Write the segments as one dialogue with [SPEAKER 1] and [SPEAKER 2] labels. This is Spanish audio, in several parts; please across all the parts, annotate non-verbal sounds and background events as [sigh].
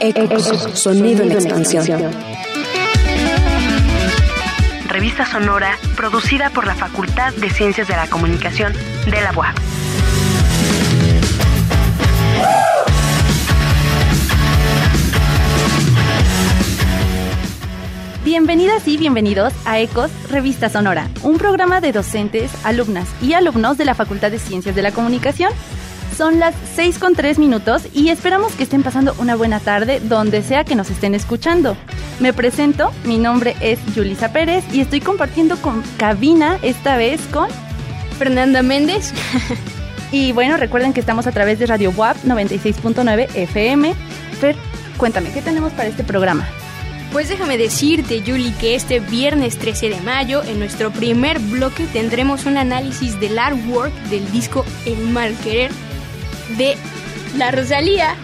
[SPEAKER 1] Ecos, sonido en expansión.
[SPEAKER 2] Revista sonora producida por la Facultad de Ciencias de la Comunicación de la UAP.
[SPEAKER 3] Bienvenidas y bienvenidos a Ecos Revista Sonora, un programa de docentes, alumnas y alumnos de la Facultad de Ciencias de la Comunicación. Son las 6 con 3 minutos y esperamos que estén pasando una buena tarde donde sea que nos estén escuchando. Me presento, mi nombre es Yulisa Pérez y estoy compartiendo con cabina esta vez con
[SPEAKER 4] Fernanda Méndez. [laughs]
[SPEAKER 3] y bueno, recuerden que estamos a través de Radio WAP 96.9 FM. Fer, cuéntame, ¿qué tenemos para este programa?
[SPEAKER 4] Pues déjame decirte, Julie, que este viernes 13 de mayo, en nuestro primer bloque, tendremos un análisis del artwork del disco El Mal Querer de La Rosalía.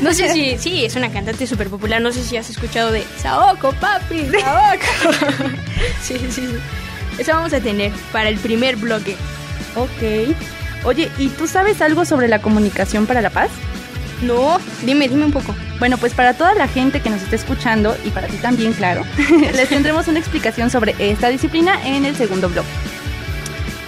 [SPEAKER 4] No sé si, sí, es una cantante súper popular, no sé si has escuchado de Saoko, papi, Saoko. [laughs] sí, sí, sí. Eso vamos a tener para el primer bloque.
[SPEAKER 3] Ok. Oye, ¿y tú sabes algo sobre la comunicación para la paz?
[SPEAKER 4] No, dime, dime un poco.
[SPEAKER 3] Bueno, pues para toda la gente que nos está escuchando y para ti también, claro, [laughs] les tendremos una explicación sobre esta disciplina en el segundo bloque.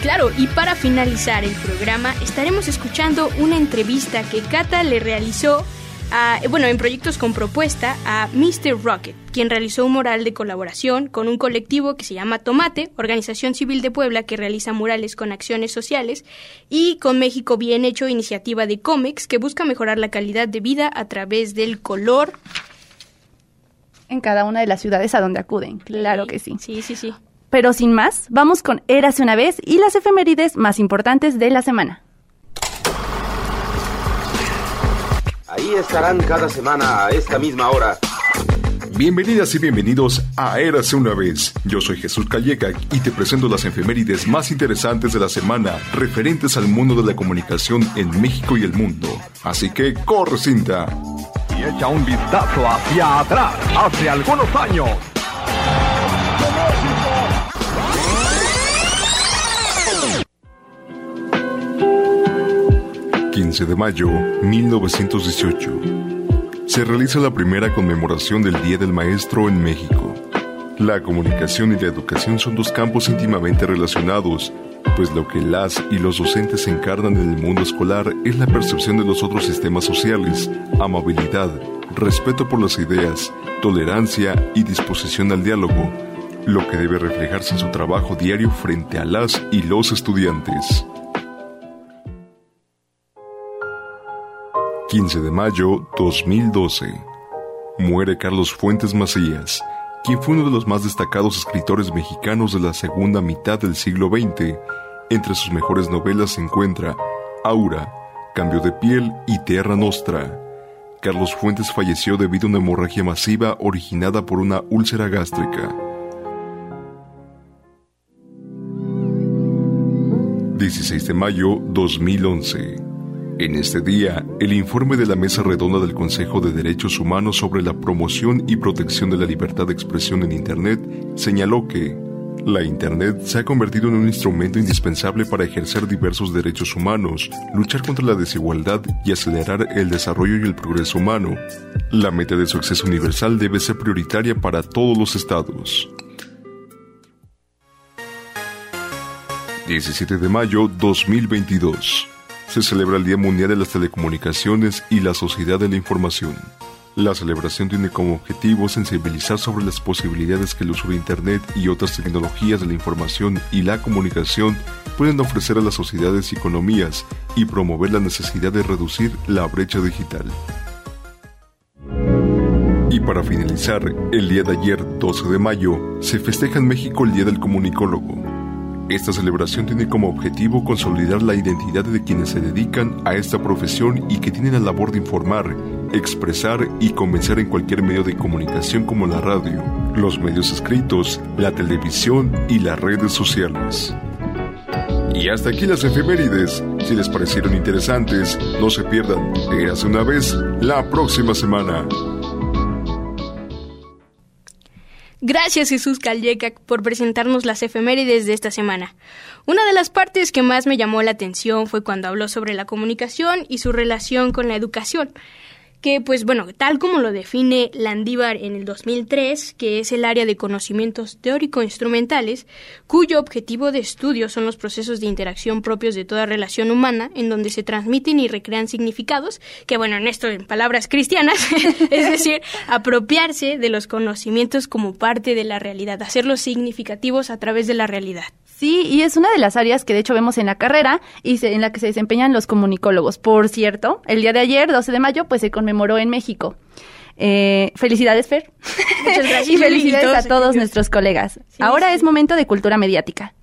[SPEAKER 4] Claro, y para finalizar el programa estaremos escuchando una entrevista que Cata le realizó a, bueno, en proyectos con propuesta a Mr. Rocket, quien realizó un mural de colaboración con un colectivo que se llama Tomate, organización civil de Puebla que realiza murales con acciones sociales, y con México Bien Hecho, iniciativa de cómics que busca mejorar la calidad de vida a través del color.
[SPEAKER 3] En cada una de las ciudades a donde acuden, claro que sí.
[SPEAKER 4] Sí, sí, sí.
[SPEAKER 3] Pero sin más, vamos con Érase una vez y las efemérides más importantes de la semana.
[SPEAKER 5] Ahí estarán cada semana a esta misma hora.
[SPEAKER 6] Bienvenidas y bienvenidos a Érase una vez. Yo soy Jesús Calleca y te presento las efemérides más interesantes de la semana referentes al mundo de la comunicación en México y el mundo. Así que corre cinta.
[SPEAKER 7] Y echa un vistazo hacia atrás, hace algunos años.
[SPEAKER 6] 15 de mayo 1918. Se realiza la primera conmemoración del Día del Maestro en México. La comunicación y la educación son dos campos íntimamente relacionados, pues lo que las y los docentes encarnan en el mundo escolar es la percepción de los otros sistemas sociales, amabilidad, respeto por las ideas, tolerancia y disposición al diálogo, lo que debe reflejarse en su trabajo diario frente a las y los estudiantes. 15 de mayo 2012. Muere Carlos Fuentes Macías, quien fue uno de los más destacados escritores mexicanos de la segunda mitad del siglo XX. Entre sus mejores novelas se encuentra Aura, Cambio de piel y Tierra Nostra. Carlos Fuentes falleció debido a una hemorragia masiva originada por una úlcera gástrica. 16 de mayo 2011. En este día, el informe de la Mesa Redonda del Consejo de Derechos Humanos sobre la promoción y protección de la libertad de expresión en Internet señaló que la Internet se ha convertido en un instrumento indispensable para ejercer diversos derechos humanos, luchar contra la desigualdad y acelerar el desarrollo y el progreso humano. La meta de su acceso universal debe ser prioritaria para todos los estados. 17 de mayo 2022 se celebra el Día Mundial de las Telecomunicaciones y la Sociedad de la Información. La celebración tiene como objetivo sensibilizar sobre las posibilidades que el uso de Internet y otras tecnologías de la información y la comunicación pueden ofrecer a las sociedades y economías y promover la necesidad de reducir la brecha digital. Y para finalizar, el día de ayer, 12 de mayo, se festeja en México el Día del Comunicólogo esta celebración tiene como objetivo consolidar la identidad de quienes se dedican a esta profesión y que tienen la labor de informar, expresar y convencer en cualquier medio de comunicación como la radio, los medios escritos, la televisión y las redes sociales. Y hasta aquí las efemérides. Si les parecieron interesantes, no se pierdan. Érase una vez la próxima semana.
[SPEAKER 4] Gracias Jesús Calleca por presentarnos las efemérides de esta semana. Una de las partes que más me llamó la atención fue cuando habló sobre la comunicación y su relación con la educación. Que pues bueno, tal como lo define Landívar en el 2003, que es el área de conocimientos teórico-instrumentales, cuyo objetivo de estudio son los procesos de interacción propios de toda relación humana, en donde se transmiten y recrean significados, que bueno, en esto en palabras cristianas, [laughs] es decir, apropiarse de los conocimientos como parte de la realidad, hacerlos significativos a través de la realidad.
[SPEAKER 3] Sí, y es una de las áreas que de hecho vemos en la carrera y en la que se desempeñan los comunicólogos. Por cierto, el día de ayer, 12 de mayo, pues se conmemoró en México. Eh, felicidades, Fer. [laughs]
[SPEAKER 4] Muchas gracias.
[SPEAKER 3] y felicidades a todos nuestros colegas. Ahora es momento de cultura mediática.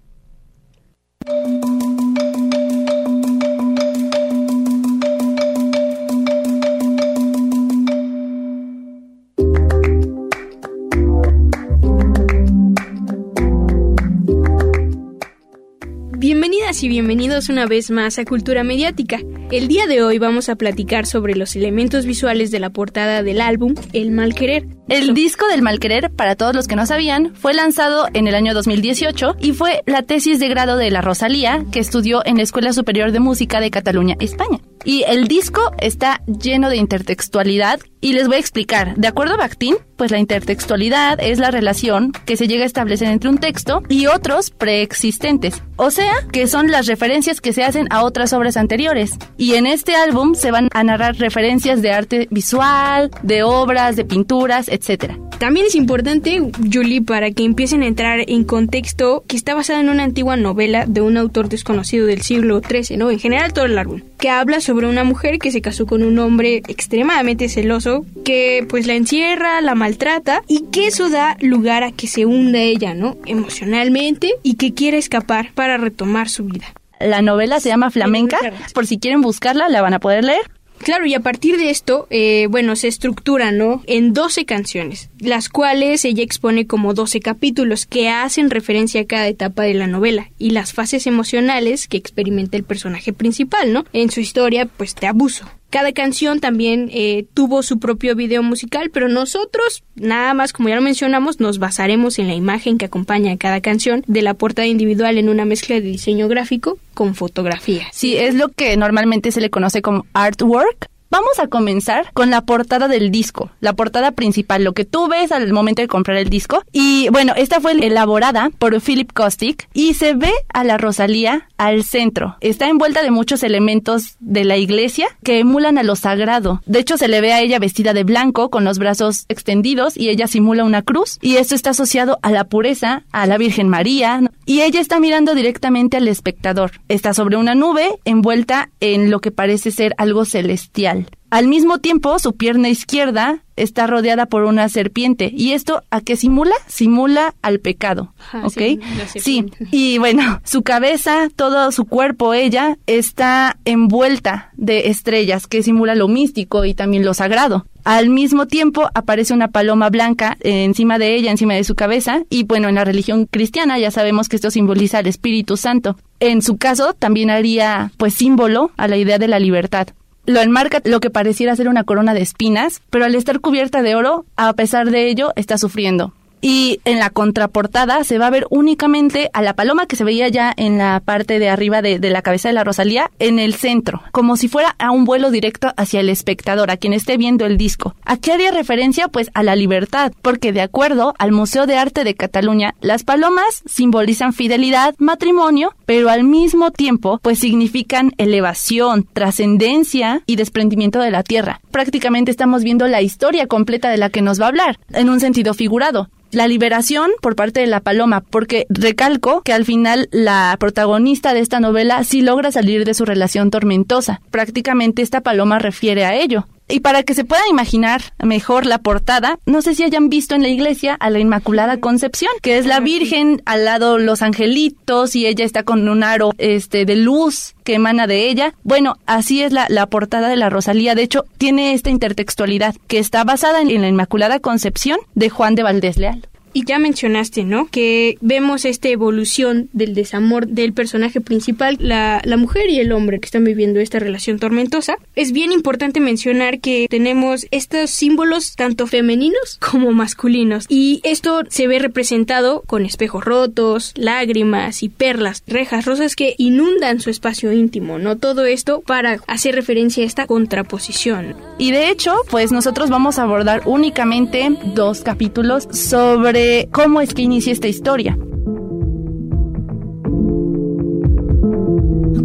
[SPEAKER 4] Bienvenidas y bienvenidos una vez más a Cultura Mediática. El día de hoy vamos a platicar sobre los elementos visuales de la portada del álbum El Mal Querer.
[SPEAKER 3] El disco del Mal Querer, para todos los que no sabían, fue lanzado en el año 2018 y fue la tesis de grado de la Rosalía, que estudió en la Escuela Superior de Música de Cataluña, España. Y el disco está lleno de intertextualidad y les voy a explicar. De acuerdo a Bakhtin, pues la intertextualidad es la relación que se llega a establecer entre un texto y otros preexistentes. O sea, que son las referencias que se hacen a otras obras anteriores. Y en este álbum se van a narrar referencias de arte visual, de obras, de pinturas, etc.
[SPEAKER 4] También es importante, Julie, para que empiecen a entrar en contexto, que está basada en una antigua novela de un autor desconocido del siglo XIII, ¿no? En general todo el álbum, que habla sobre una mujer que se casó con un hombre extremadamente celoso, que pues la encierra, la maltrata y que eso da lugar a que se hunda ella, ¿no? Emocionalmente y que quiere escapar para retomar su vida.
[SPEAKER 3] La novela se llama Flamenca, por si quieren buscarla la van a poder leer.
[SPEAKER 4] Claro, y a partir de esto, eh, bueno, se estructura, ¿no? En 12 canciones, las cuales ella expone como 12 capítulos que hacen referencia a cada etapa de la novela y las fases emocionales que experimenta el personaje principal, ¿no? En su historia, pues, de abuso. Cada canción también eh, tuvo su propio video musical, pero nosotros, nada más como ya lo mencionamos, nos basaremos en la imagen que acompaña a cada canción de la portada individual en una mezcla de diseño gráfico con fotografía.
[SPEAKER 3] Sí, es lo que normalmente se le conoce como artwork Vamos a comenzar con la portada del disco, la portada principal, lo que tú ves al momento de comprar el disco. Y bueno, esta fue elaborada por Philip Kostic y se ve a la Rosalía al centro. Está envuelta de muchos elementos de la iglesia que emulan a lo sagrado. De hecho, se le ve a ella vestida de blanco con los brazos extendidos y ella simula una cruz. Y esto está asociado a la pureza, a la Virgen María. Y ella está mirando directamente al espectador. Está sobre una nube envuelta en lo que parece ser algo celestial. Al mismo tiempo, su pierna izquierda está rodeada por una serpiente. ¿Y esto a qué simula? Simula al pecado. ¿Ok? Sí, Y bueno, su cabeza, todo su cuerpo, ella, está envuelta de estrellas, que simula lo místico y también lo sagrado. Al mismo tiempo aparece una paloma blanca encima de ella, encima de su cabeza, y bueno, en la religión cristiana ya sabemos que esto simboliza al Espíritu Santo. En su caso, también haría pues símbolo a la idea de la libertad lo enmarca lo que pareciera ser una corona de espinas, pero al estar cubierta de oro, a pesar de ello, está sufriendo y en la contraportada se va a ver únicamente a la paloma que se veía ya en la parte de arriba de, la cabeza de la Rosalía en el centro, como si fuera a un vuelo directo hacia el espectador, a quien esté viendo el disco. ¿A qué haría referencia? Pues a la libertad, porque de acuerdo al Museo de Arte de Cataluña, las palomas simbolizan fidelidad, matrimonio, pero al mismo tiempo pues significan elevación, trascendencia y desprendimiento de la tierra. Prácticamente estamos viendo la historia completa de la que nos va a hablar, en un sentido figurado la liberación por parte de la paloma, porque recalco que al final la protagonista de esta novela sí logra salir de su relación tormentosa. Prácticamente esta paloma refiere a ello. Y para que se pueda imaginar mejor la portada, no sé si hayan visto en la iglesia a la Inmaculada Concepción, que es la Virgen, al lado los angelitos y ella está con un aro este de luz que emana de ella. Bueno, así es la, la portada de la Rosalía. De hecho, tiene esta intertextualidad que está basada en, la Inmaculada Concepción de Juan de Valdés Leal.
[SPEAKER 4] Y ya mencionaste, ¿no? Que vemos esta evolución del desamor del personaje principal, la, la mujer y el hombre que están viviendo esta relación tormentosa. Es bien importante mencionar que tenemos estos símbolos tanto femeninos como masculinos. Y esto se ve representado con espejos rotos, lágrimas y perlas, rejas rosas que inundan su espacio íntimo, ¿no? Todo esto para hacer referencia a esta contraposición.
[SPEAKER 3] Y de hecho, pues nosotros vamos a abordar únicamente dos capítulos sobre cómo es que inicia esta historia.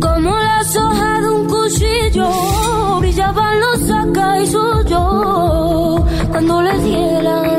[SPEAKER 8] Como las hojas de un cuchillo brillaban los acá y suyo cuando le di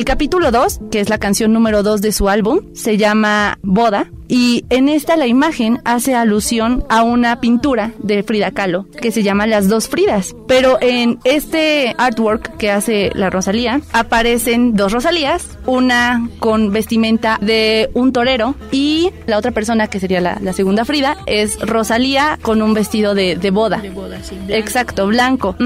[SPEAKER 8] El
[SPEAKER 3] capítulo 2, que es la canción número 2 de su álbum, se llama Boda. Y en esta la imagen hace alusión a una pintura de Frida Kahlo que se llama Las dos Fridas. Pero en este artwork que hace la Rosalía aparecen dos Rosalías, una con vestimenta de un torero y la otra persona que sería la, la segunda Frida es Rosalía con un vestido de, de boda.
[SPEAKER 4] De boda, sí. blanco.
[SPEAKER 3] Exacto, blanco.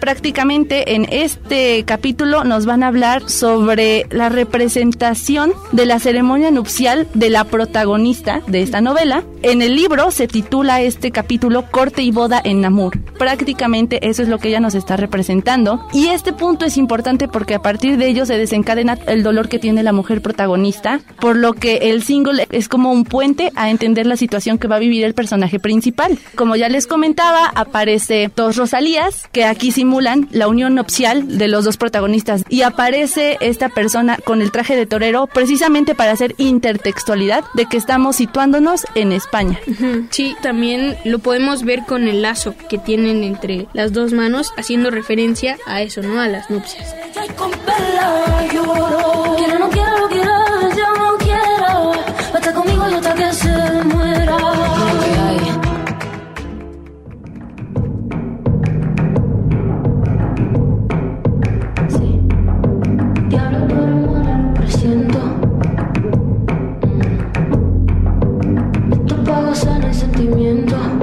[SPEAKER 3] Prácticamente en este capítulo nos van a hablar sobre la representación de la ceremonia nupcial de la protagonista de esta novela. En el libro se titula este capítulo Corte y boda en Namur. Prácticamente eso es lo que ella nos está representando. Y este punto es importante porque a partir de ello se desencadena el dolor que tiene la mujer protagonista, por lo que el single es como un puente a entender la situación que va a vivir el personaje principal. Como ya les comentaba, aparece dos Rosalías que aquí simulan la unión nupcial de los dos protagonistas y aparece esta persona con el traje de torero precisamente para hacer intertextualidad de que estamos situándonos en España.
[SPEAKER 4] Sí, también lo podemos ver con el lazo que tienen entre las dos manos, haciendo referencia a eso, ¿no? A las nupcias.
[SPEAKER 8] Ay, con perla lloro. El sentimiento.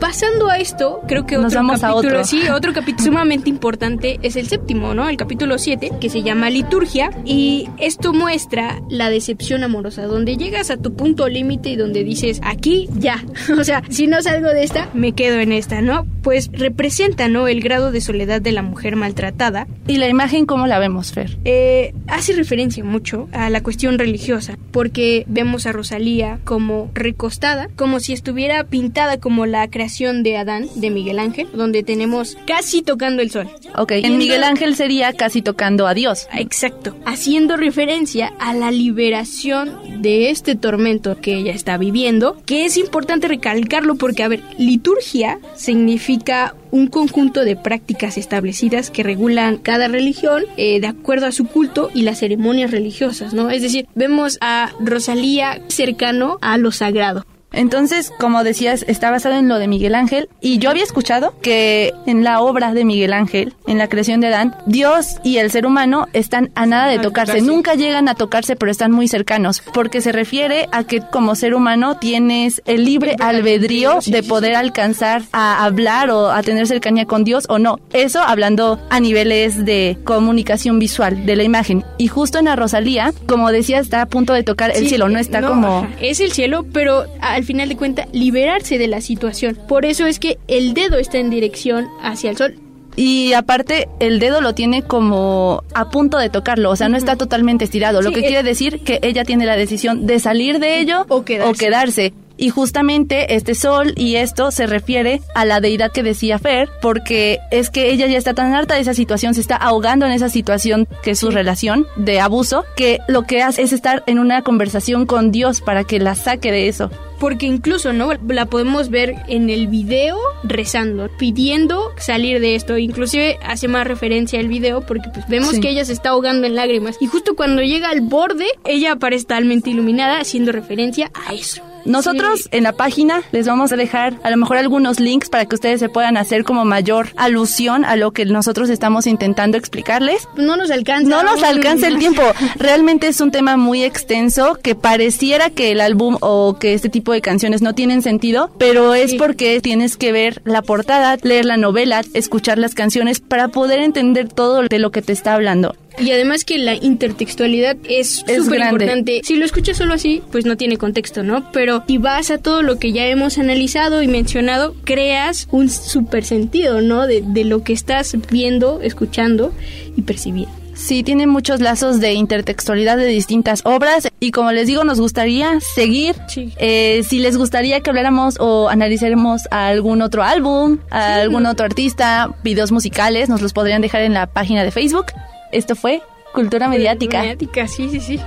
[SPEAKER 4] Pasando a esto, creo que
[SPEAKER 3] Nos
[SPEAKER 4] otro
[SPEAKER 3] vamos a
[SPEAKER 4] capítulo,
[SPEAKER 3] otro.
[SPEAKER 4] sí, otro capítulo [laughs] sumamente importante es el séptimo, ¿no? El capítulo 7, que se llama Liturgia, y esto muestra la decepción amorosa, donde llegas a tu punto límite y donde dices, aquí ya, [laughs] o sea, si no salgo de esta, me quedo en esta, ¿no? Pues representa, ¿no? El grado de soledad de la mujer maltratada.
[SPEAKER 3] Y la imagen, ¿cómo la vemos, Fer?
[SPEAKER 4] Eh, hace referencia mucho a la cuestión religiosa, porque vemos a Rosalía como recostada, como si estuviera pintada como la creación de Adán de Miguel Ángel, donde tenemos casi tocando el sol.
[SPEAKER 3] Ok, en Miguel Ángel sería casi tocando a Dios.
[SPEAKER 4] Exacto, haciendo referencia a la liberación de este tormento que ella está viviendo, que es importante recalcarlo porque, a ver, liturgia significa un conjunto de prácticas establecidas que regulan cada religión eh, de acuerdo a su culto y las ceremonias religiosas, ¿no? Es decir, vemos a Rosalía cercano a lo sagrado.
[SPEAKER 3] Entonces, como decías, está basado en lo de Miguel Ángel y yo había escuchado que en la obra de Miguel Ángel, en la creación de Adán, Dios y el ser humano están a nada de tocarse. Nunca llegan a tocarse, pero están muy cercanos, porque se refiere a que como ser humano tienes el libre albedrío de poder alcanzar a hablar o a tener cercanía con Dios o no. Eso hablando a niveles de comunicación visual de la imagen. Y justo en la Rosalía, como decía, está a punto de tocar el
[SPEAKER 4] Sí,
[SPEAKER 3] cielo, no está
[SPEAKER 4] no,
[SPEAKER 3] como...
[SPEAKER 4] Es el cielo, pero al final de cuentas liberarse de la situación. Por eso es que el dedo está en dirección hacia el sol.
[SPEAKER 3] Y aparte, el dedo lo tiene como a punto de tocarlo, o sea, no está totalmente estirado, lo que
[SPEAKER 4] eh.
[SPEAKER 3] quiere decir que ella tiene la decisión de salir de ello
[SPEAKER 4] O quedarse.
[SPEAKER 3] quedarse. Y justamente este sol y esto se refiere a la deidad que decía Fer, porque es que ella ya está tan harta de esa situación, se está ahogando en esa situación que es su relación de abuso, que lo que hace es estar en una conversación con Dios para que la saque de eso.
[SPEAKER 4] Porque incluso, ¿no? La podemos ver en el video rezando, pidiendo salir de esto. Inclusive hace más referencia al video porque pues vemos
[SPEAKER 3] Sí.
[SPEAKER 4] que ella se está ahogando en lágrimas. Y justo cuando llega al borde, ella aparece totalmente iluminada haciendo referencia a eso.
[SPEAKER 3] Nosotros en la página les vamos a dejar a lo mejor algunos links para que ustedes se puedan hacer como mayor alusión a lo que nosotros estamos intentando explicarles.
[SPEAKER 4] No nos alcanza.
[SPEAKER 3] No nos alcanza el tiempo. [laughs] Realmente es un tema muy extenso que pareciera que el álbum o que este tipo de canciones no tienen sentido, pero es porque tienes que ver la portada, leer la novela, escuchar las canciones para poder entender todo de lo que te está hablando.
[SPEAKER 4] Y además que la intertextualidad es súper importante. Si lo escuchas solo así, pues no tiene contexto, ¿no? Pero si vas a todo lo que ya hemos analizado y mencionado, creas un súper sentido, ¿no? De, de lo que estás viendo, escuchando y percibiendo.
[SPEAKER 3] Sí, tiene muchos lazos de intertextualidad de distintas obras y como les digo, nos gustaría seguir.
[SPEAKER 4] Sí.
[SPEAKER 3] Eh, si les gustaría que habláramos o analizáramos algún otro álbum, a algún otro artista, videos musicales, nos los podrían dejar en la página de Facebook. Esto fue Cultura Mediática.
[SPEAKER 4] Mediática, sí, sí, sí.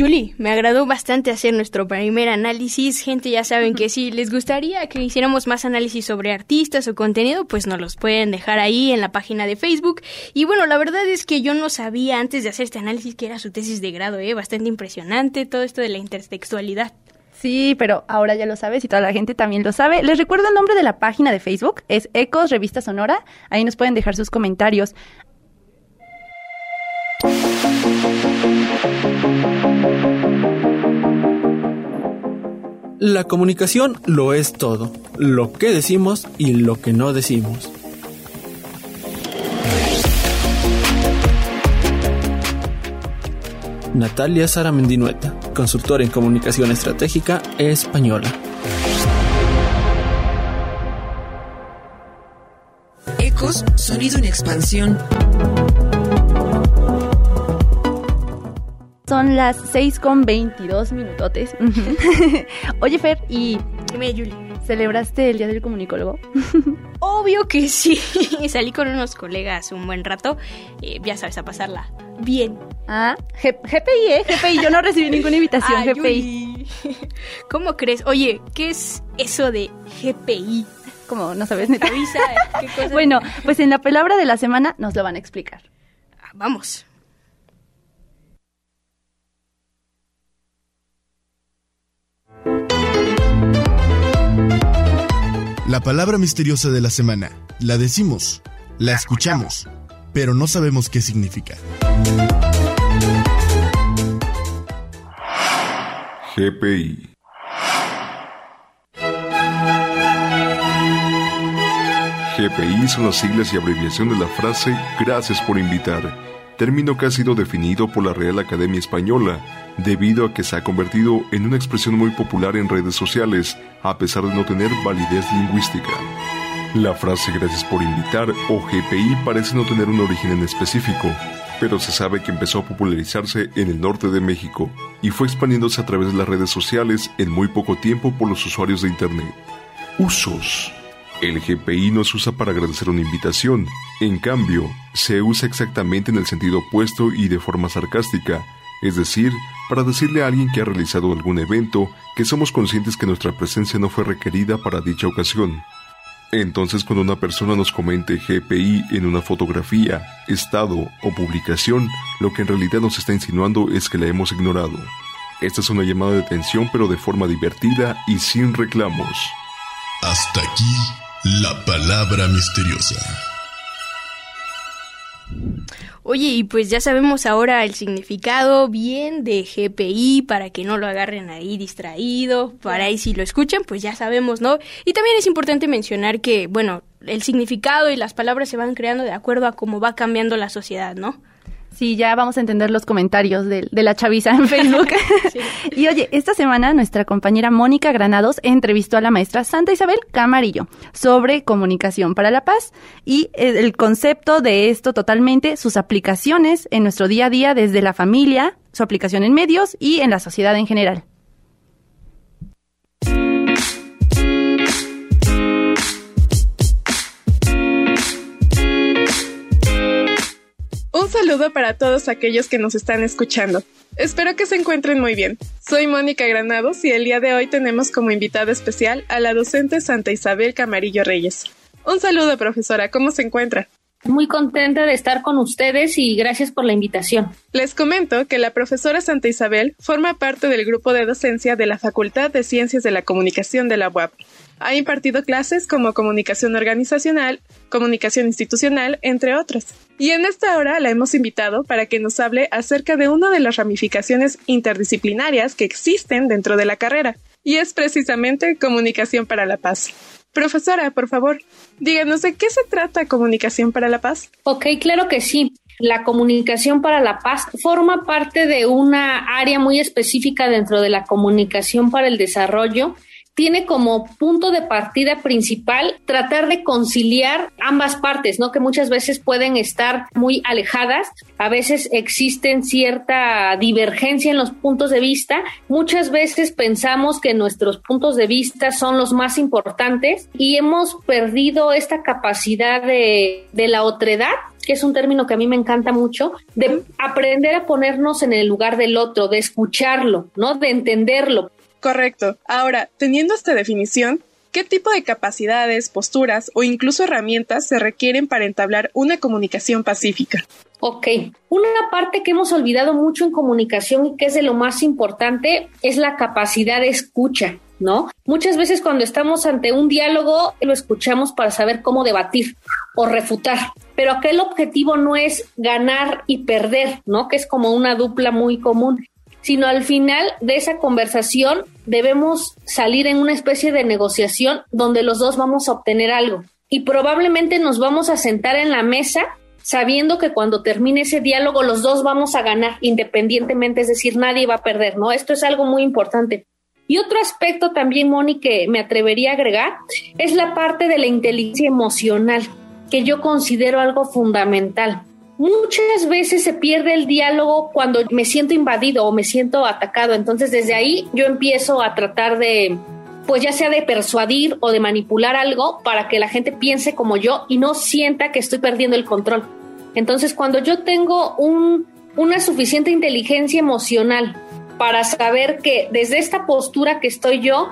[SPEAKER 4] Julie, me agradó bastante hacer nuestro primer análisis. Gente, ya saben que si les gustaría que hiciéramos más análisis sobre artistas o contenido, pues nos los pueden dejar ahí en la página de Facebook. Y bueno, la verdad es que yo no sabía antes de hacer este análisis que era su tesis de grado, ¿eh? Bastante impresionante todo esto de la intertextualidad.
[SPEAKER 3] Sí, pero ahora ya lo sabes y toda la gente también lo sabe. Les recuerdo el nombre de la página de Facebook, es Ecos Revista Sonora. Ahí nos pueden dejar sus comentarios.
[SPEAKER 9] La comunicación lo es todo, lo que decimos y lo que no decimos. Natalia Sara Mendinueta, consultora en comunicación estratégica española.
[SPEAKER 10] Ecos, sonido en expansión.
[SPEAKER 3] Son las 6 con 22 minutotes. [laughs] Oye, Fer, ¿y
[SPEAKER 4] Dime, Julie.
[SPEAKER 3] celebraste el Día del Comunicólogo? [laughs]
[SPEAKER 4] Obvio que sí. [laughs] Salí con unos colegas un buen rato. eh, ya sabes, a pasarla bien.
[SPEAKER 3] Ah, G- GPI, ¿eh? GPI, yo no recibí ninguna invitación,
[SPEAKER 4] Ah,
[SPEAKER 3] GPI.
[SPEAKER 4] ¿Cómo crees? Oye, ¿qué es eso de GPI?
[SPEAKER 3] Como no sabes, neta.
[SPEAKER 4] ¿qué cosa?
[SPEAKER 3] Bueno, pues en la palabra de la semana nos lo van a explicar.
[SPEAKER 4] Ah, Vamos.
[SPEAKER 11] La palabra misteriosa de la semana. La decimos, la escuchamos, pero no sabemos qué significa.
[SPEAKER 6] GPI. GPI son las siglas y abreviación de la frase Gracias por invitar, término que ha sido definido por la Real Academia Española, debido a que se ha convertido en una expresión muy popular en redes sociales, a pesar de no tener validez lingüística. La frase Gracias por invitar o GPI parece no tener un origen en específico, pero se sabe que empezó a popularizarse en el norte de México y fue expandiéndose a través de las redes sociales en muy poco tiempo por los usuarios de Internet. Usos. El GPI no se usa para agradecer una invitación, en cambio, se usa exactamente en el sentido opuesto y de forma sarcástica, es decir, para decirle a alguien que ha realizado algún evento que somos conscientes que nuestra presencia no fue requerida para dicha ocasión. Entonces cuando una persona nos comente GPI en una fotografía, estado o publicación, lo que en realidad nos está insinuando es que la hemos ignorado. Esta es una llamada de atención pero de forma divertida y sin reclamos.
[SPEAKER 11] Hasta aquí la palabra misteriosa.
[SPEAKER 4] Oye, y pues ya sabemos ahora el significado bien de GPI para que no lo agarren ahí distraído, para ahí si lo escuchan, pues ya sabemos, ¿no? Y también es importante mencionar que, bueno, el significado y las palabras se van creando de acuerdo a cómo va cambiando la sociedad, ¿no?
[SPEAKER 3] Sí, ya vamos a entender los comentarios de, de la chaviza en Facebook. [laughs] y oye, esta semana nuestra compañera Mónica Granados entrevistó a la maestra Santa Isabel Camarillo sobre comunicación para la paz y el concepto de esto totalmente, sus aplicaciones en nuestro día a día desde la familia, su aplicación en medios y en la sociedad en general.
[SPEAKER 12] Saludo para todos aquellos que nos están escuchando. Espero que se encuentren muy bien. Soy Mónica Granados y el día de hoy tenemos como invitada especial a la docente Santa Isabel Camarillo Reyes. Un saludo, profesora. ¿Cómo se encuentra?
[SPEAKER 13] Muy contenta de estar con ustedes y gracias por la invitación.
[SPEAKER 12] Les comento que la profesora Santa Isabel forma parte del grupo de docencia de la Facultad de Ciencias de la Comunicación de la UAP. Ha impartido clases como comunicación organizacional, comunicación institucional, entre otras. Y en esta hora la hemos invitado para que nos hable acerca de una de las ramificaciones interdisciplinarias que existen dentro de la carrera, y es precisamente comunicación para la paz. Profesora, por favor, díganos de qué se trata Comunicación para la Paz.
[SPEAKER 13] Ok, claro que sí. La comunicación para la paz forma parte de una área muy específica dentro de la comunicación para el desarrollo tiene como punto de partida principal tratar de conciliar ambas partes, ¿no? Que muchas veces pueden estar muy alejadas, a veces existen cierta divergencia en los puntos de vista, muchas veces pensamos que nuestros puntos de vista son los más importantes y hemos perdido esta capacidad de, la otredad que es un término que a mí me encanta mucho, de aprender a ponernos en el lugar del otro, de escucharlo, ¿no? De entenderlo.
[SPEAKER 12] Correcto. Ahora, teniendo esta definición, ¿qué tipo de capacidades, posturas o incluso herramientas se requieren para entablar una comunicación pacífica?
[SPEAKER 13] Ok, una parte que hemos olvidado mucho en comunicación y que es de lo más importante es la capacidad de escucha, ¿no? Muchas veces cuando estamos ante un diálogo lo escuchamos para saber cómo debatir o refutar, pero aquel objetivo no es ganar y perder, ¿no? Que es como una dupla muy común sino al final de esa conversación debemos salir en una especie de negociación donde los dos vamos a obtener algo. Y probablemente nos vamos a sentar en la mesa sabiendo que cuando termine ese diálogo los dos vamos a ganar independientemente, es decir, nadie va a perder, ¿no? Esto es algo muy importante. Y otro aspecto también, Moni, que me atrevería a agregar, es la parte de la inteligencia emocional, que yo considero algo fundamental. Muchas veces se pierde el diálogo cuando me siento invadido o me siento atacado. Entonces desde ahí yo empiezo a tratar de, pues ya sea de persuadir o de manipular algo para que la gente piense como yo y no sienta que estoy perdiendo el control. Entonces cuando yo tengo un, una suficiente inteligencia emocional para saber que desde esta postura que estoy yo,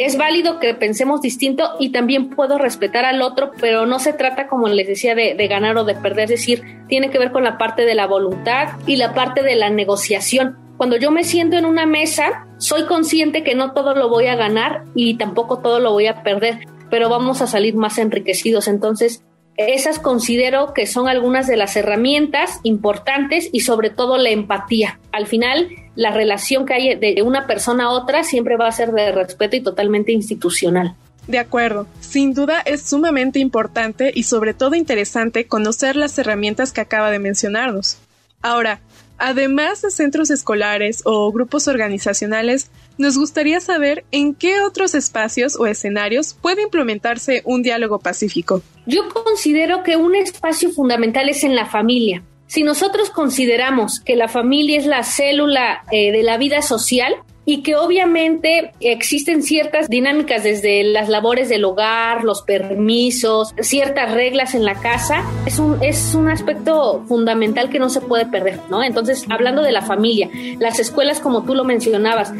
[SPEAKER 13] es válido que pensemos distinto y también puedo respetar al otro, pero no se trata, como les decía, de, ganar o de perder, es decir, tiene que ver con la parte de la voluntad y la parte de la negociación. Cuando yo me siento en una mesa, soy consciente que no todo lo voy a ganar y tampoco todo lo voy a perder, pero vamos a salir más enriquecidos. Entonces, esas considero que son algunas de las herramientas importantes y sobre todo la empatía. Al final, la relación que hay de una persona a otra siempre va a ser de respeto y totalmente institucional.
[SPEAKER 12] De acuerdo, sin duda es sumamente importante y sobre todo interesante conocer las herramientas que acaba de mencionarnos. Ahora, además de centros escolares o grupos organizacionales, nos gustaría saber en qué otros espacios o escenarios puede implementarse un diálogo pacífico.
[SPEAKER 13] Yo considero que un espacio fundamental es en la familia. Si nosotros consideramos que la familia es la célula eh, de la vida social, y que obviamente existen ciertas dinámicas desde las labores del hogar, los permisos, ciertas reglas en la casa, es un, es un aspecto fundamental que no se puede perder, ¿no? Entonces, hablando de la familia, las escuelas como tú lo mencionabas,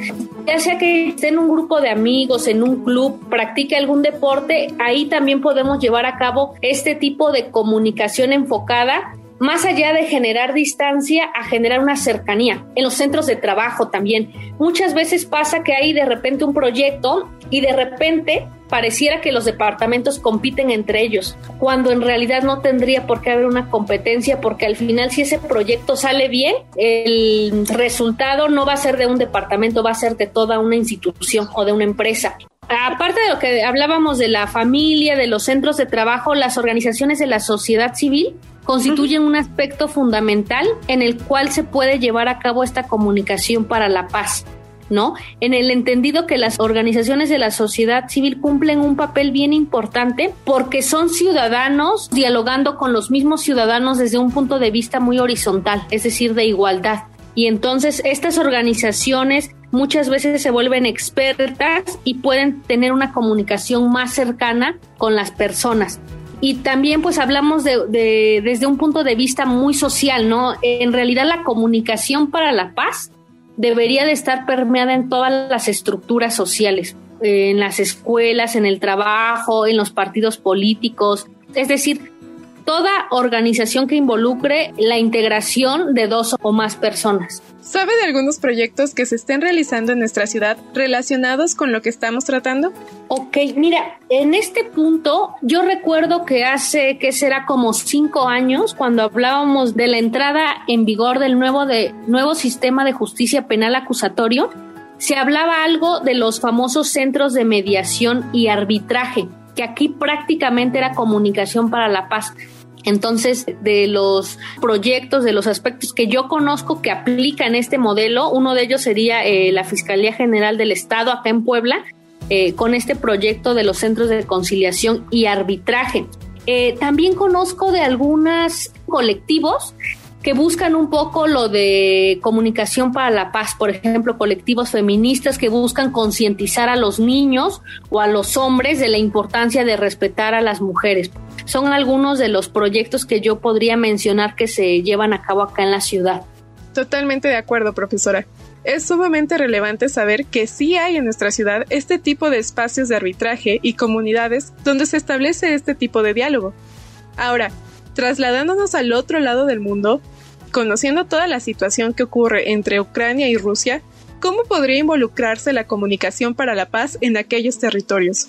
[SPEAKER 13] ya sea que esté en un grupo de amigos, en un club, practique algún deporte, ahí también podemos llevar a cabo este tipo de comunicación enfocada más allá de generar distancia, a generar una cercanía. En los centros de trabajo también. Muchas veces pasa que hay de repente un proyecto y de repente pareciera que los departamentos compiten entre ellos, cuando en realidad no tendría por qué haber una competencia, porque al final si ese proyecto sale bien, el resultado no va a ser de un departamento, va a ser de toda una institución o de una empresa. Aparte de lo que hablábamos de la familia, de los centros de trabajo, las organizaciones de la sociedad civil constituyen un aspecto fundamental en el cual se puede llevar a cabo esta comunicación para la paz. ¿no? En el entendido que las organizaciones de la sociedad civil cumplen un papel bien importante porque son ciudadanos dialogando con los mismos ciudadanos desde un punto de vista muy horizontal, es decir, de igualdad. Y entonces estas organizaciones muchas veces se vuelven expertas y pueden tener una comunicación más cercana con las personas y también pues hablamos de, desde un punto de vista muy social, ¿no? En realidad la comunicación para la paz debería de estar permeada en todas las estructuras sociales, en las escuelas, en el trabajo, en los partidos políticos, es decir, toda organización que involucre la integración de dos o más personas.
[SPEAKER 12] ¿Sabe de algunos proyectos que se estén realizando en nuestra ciudad relacionados con lo que estamos tratando?
[SPEAKER 13] Ok, mira, en este punto yo recuerdo que hace, que será como cinco años, cuando hablábamos de la entrada en vigor del nuevo, de, nuevo sistema de justicia penal acusatorio, se hablaba algo de los famosos centros de mediación y arbitraje, que aquí prácticamente era comunicación para la paz. Entonces, de los proyectos, de los aspectos que yo conozco que aplican este modelo, uno de ellos sería eh, la Fiscalía General del Estado acá en Puebla, eh, con este proyecto de los centros de conciliación y arbitraje. Eh, también conozco de algunos colectivos que buscan un poco lo de comunicación para la paz, por ejemplo, colectivos feministas que buscan concientizar a los niños o a los hombres de la importancia de respetar a las mujeres. Son algunos de los proyectos que yo podría mencionar que se llevan a cabo acá en la ciudad.
[SPEAKER 12] Totalmente de acuerdo, profesora. Es sumamente relevante saber que sí hay en nuestra ciudad este tipo de espacios de arbitraje y comunidades donde se establece este tipo de diálogo. Ahora, trasladándonos al otro lado del mundo, conociendo toda la situación que ocurre entre Ucrania y Rusia, ¿cómo podría involucrarse la comunicación para la paz en aquellos territorios?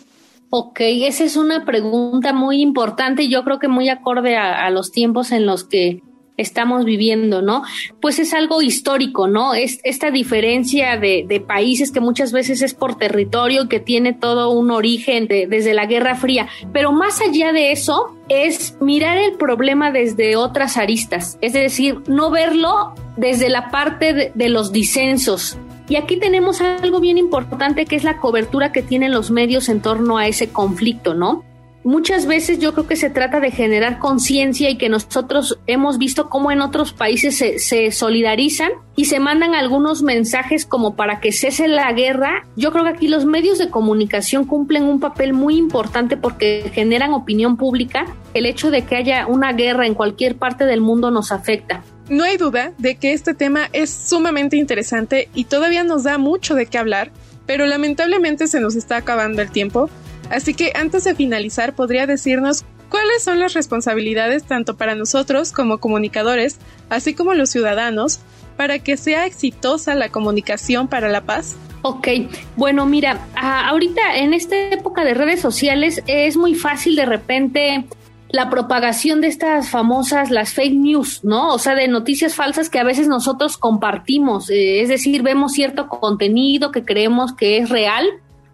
[SPEAKER 13] Ok, esa es una pregunta muy importante yo creo que muy acorde a, los tiempos en los que estamos viviendo, ¿no? Pues es algo histórico, ¿no? Es esta diferencia de, países que muchas veces es por territorio, que tiene todo un origen desde la Guerra Fría. Pero más allá de eso, es mirar el problema desde otras aristas, es decir, no verlo desde la parte de los disensos, y aquí tenemos algo bien importante que es la cobertura que tienen los medios en torno a ese conflicto, ¿no? Muchas veces yo creo que se trata de generar conciencia y que nosotros hemos visto cómo en otros países se, solidarizan y se mandan algunos mensajes como para que cese la guerra. Yo creo que aquí los medios de comunicación cumplen un papel muy importante porque generan opinión pública. El hecho de que haya una guerra en cualquier parte del mundo nos afecta.
[SPEAKER 12] No hay duda de que este tema es sumamente interesante y todavía nos da mucho de qué hablar, pero lamentablemente se nos está acabando el tiempo, así que antes de finalizar podría decirnos cuáles son las responsabilidades tanto para nosotros como comunicadores, así como los ciudadanos, para que sea exitosa la comunicación para la paz.
[SPEAKER 13] Ok, bueno, mira, ahorita en esta época de redes sociales es muy fácil de repente la propagación de estas famosas, las fake news, ¿no? O sea, de noticias falsas que a veces nosotros compartimos, eh, es decir, vemos cierto contenido que creemos que es real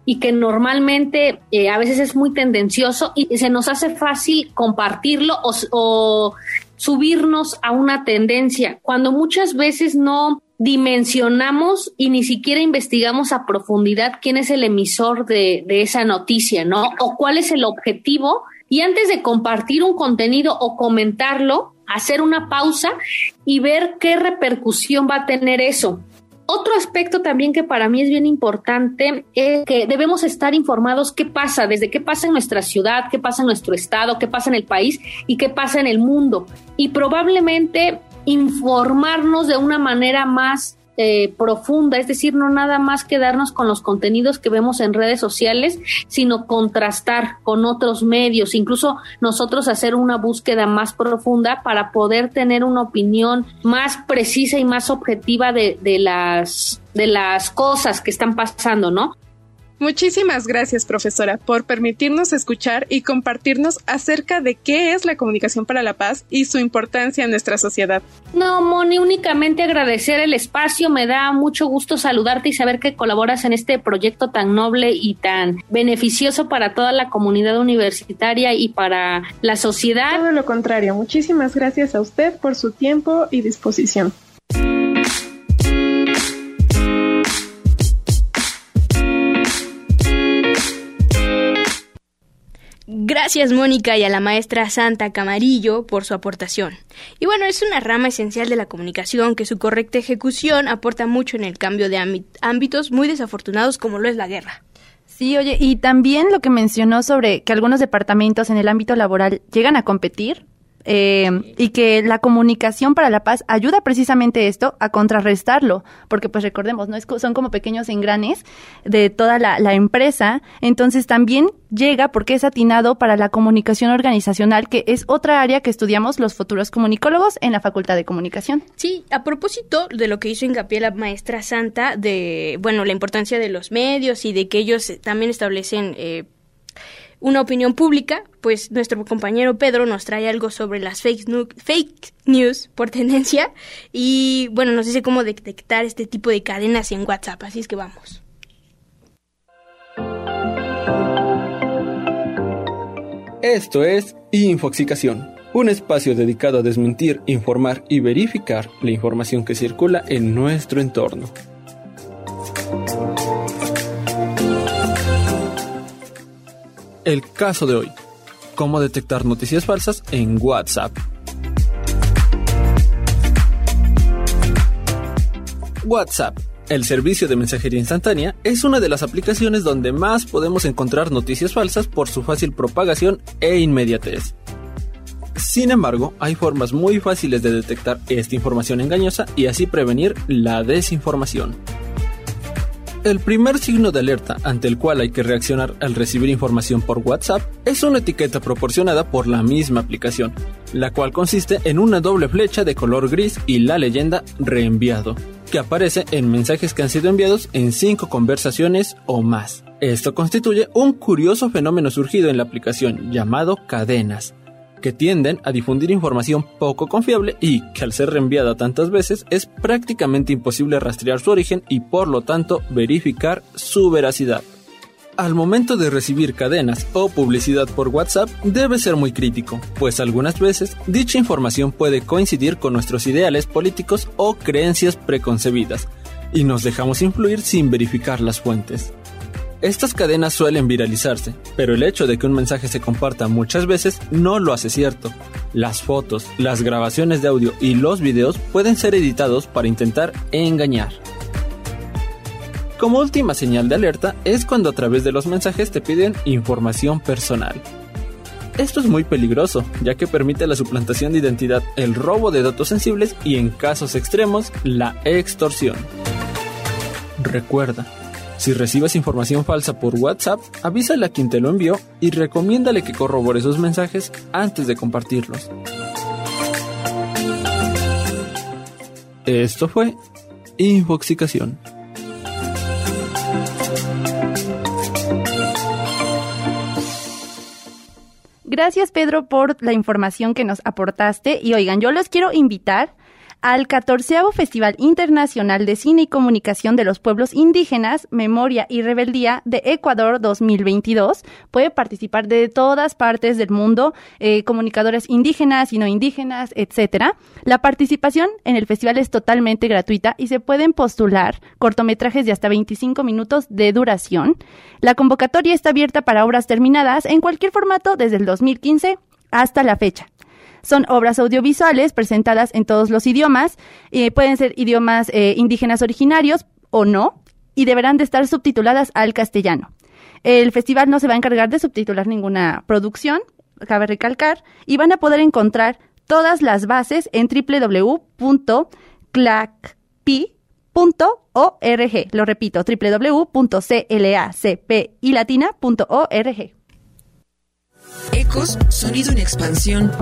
[SPEAKER 13] y que normalmente eh, a veces es muy tendencioso y se nos hace fácil compartirlo o, o subirnos a una tendencia, cuando muchas veces no dimensionamos y ni siquiera investigamos a profundidad quién es el emisor de, de esa noticia, ¿no? O cuál es el objetivo y antes de compartir un contenido o comentarlo, hacer una pausa y ver qué repercusión va a tener eso. Otro aspecto también que para mí es bien importante es que debemos estar informados qué pasa, desde qué pasa en nuestra ciudad, qué pasa en nuestro estado, qué pasa en el país y qué pasa en el mundo. Y probablemente informarnos de una manera más eh, profunda, es decir, no nada más quedarnos con los contenidos que vemos en redes sociales, sino contrastar con otros medios, incluso nosotros hacer una búsqueda más profunda para poder tener una opinión más precisa y más objetiva de, de las de las cosas que están pasando, ¿no?
[SPEAKER 12] Muchísimas gracias, profesora, por permitirnos escuchar y compartirnos acerca de qué es la comunicación para la paz y su importancia en nuestra sociedad.
[SPEAKER 13] No, Moni, únicamente agradecer el espacio. Me da mucho gusto saludarte y saber que colaboras en este proyecto tan noble y tan beneficioso para toda la comunidad universitaria y para la sociedad.
[SPEAKER 12] Todo lo contrario, muchísimas gracias a usted por su tiempo y disposición.
[SPEAKER 4] Gracias Mónica y a la maestra Santa Camarillo por su aportación. Y bueno, es una rama esencial de la comunicación que su correcta ejecución aporta mucho en el cambio de ámbitos muy desafortunados como lo es la guerra.
[SPEAKER 3] Sí, oye, y también lo que mencionó sobre que algunos departamentos en el ámbito laboral llegan a competir eh, y que la comunicación para la paz ayuda precisamente esto a contrarrestarlo, porque pues recordemos, no es, son como pequeños engranes de toda la, la, empresa, entonces también llega porque es atinado para la comunicación organizacional, que es otra área que estudiamos los futuros comunicólogos en la Facultad de Comunicación.
[SPEAKER 4] Sí, a propósito de lo que hizo hincapié la maestra Santa, de, bueno, la importancia de los medios y de que ellos también establecen... Eh, una opinión pública, pues nuestro compañero Pedro nos trae algo sobre las fake, news por [laughs] tendencia y bueno, nos dice cómo detectar este tipo de cadenas en WhatsApp, así es que vamos.
[SPEAKER 14] Esto es Infoxicación, un espacio dedicado a desmentir, informar y verificar la información que circula en nuestro entorno. El caso de hoy. Cómo detectar noticias falsas en WhatsApp. WhatsApp, el servicio de mensajería instantánea, es una de las aplicaciones donde más podemos encontrar noticias falsas por su fácil propagación e inmediatez. Sin embargo, hay formas muy fáciles de detectar esta información engañosa y así prevenir la desinformación. El primer signo de alerta ante el cual hay que reaccionar al recibir información por WhatsApp es una etiqueta proporcionada por la misma aplicación, la cual consiste en una doble flecha de color gris y la leyenda reenviado, que aparece en mensajes que han sido enviados en cinco conversaciones o más. Esto constituye un curioso fenómeno surgido en la aplicación llamado cadenas, que tienden a difundir información poco confiable y que al ser reenviada tantas veces es prácticamente imposible rastrear su origen y por lo tanto verificar su veracidad. Al momento de recibir cadenas o publicidad por WhatsApp debe ser muy crítico, pues algunas veces dicha información puede coincidir con nuestros ideales políticos o creencias preconcebidas, y nos dejamos influir sin verificar las fuentes. Estas cadenas suelen viralizarse, pero el hecho de que un mensaje se comparta muchas veces no lo hace cierto. Las fotos, las grabaciones de audio y los videos pueden ser editados para intentar engañar. Como última señal de alerta es cuando a través de los mensajes te piden información personal. Esto es muy peligroso, ya que permite la suplantación de identidad, el robo de datos sensibles y en casos extremos, la extorsión. Recuerda, si recibes información falsa por WhatsApp, avísale a quien te lo envió y recomiéndale que corrobore sus mensajes antes de compartirlos. Esto fue Infoxicación.
[SPEAKER 3] Gracias Pedro por la información que nos aportaste y oigan, yo los quiero invitar al 14 Festival Internacional de Cine y Comunicación de los Pueblos Indígenas, Memoria y Rebeldía de Ecuador 2022. Puede participar de todas partes del mundo, eh, comunicadores indígenas y no indígenas, etcétera. La participación en el festival es totalmente gratuita y se pueden postular cortometrajes de hasta 25 minutos de duración. La convocatoria está abierta para obras terminadas en cualquier formato desde el 2015 hasta la fecha. Son obras audiovisuales presentadas en todos los idiomas, eh, pueden ser idiomas eh, indígenas originarios o no, y deberán de estar subtituladas al castellano. El festival no se va a encargar de subtitular ninguna producción, cabe recalcar, y van a poder encontrar todas las bases en www.clacpi.org. Lo repito, www.clacpilatina.org.
[SPEAKER 10] Ecos, sonido en expansión.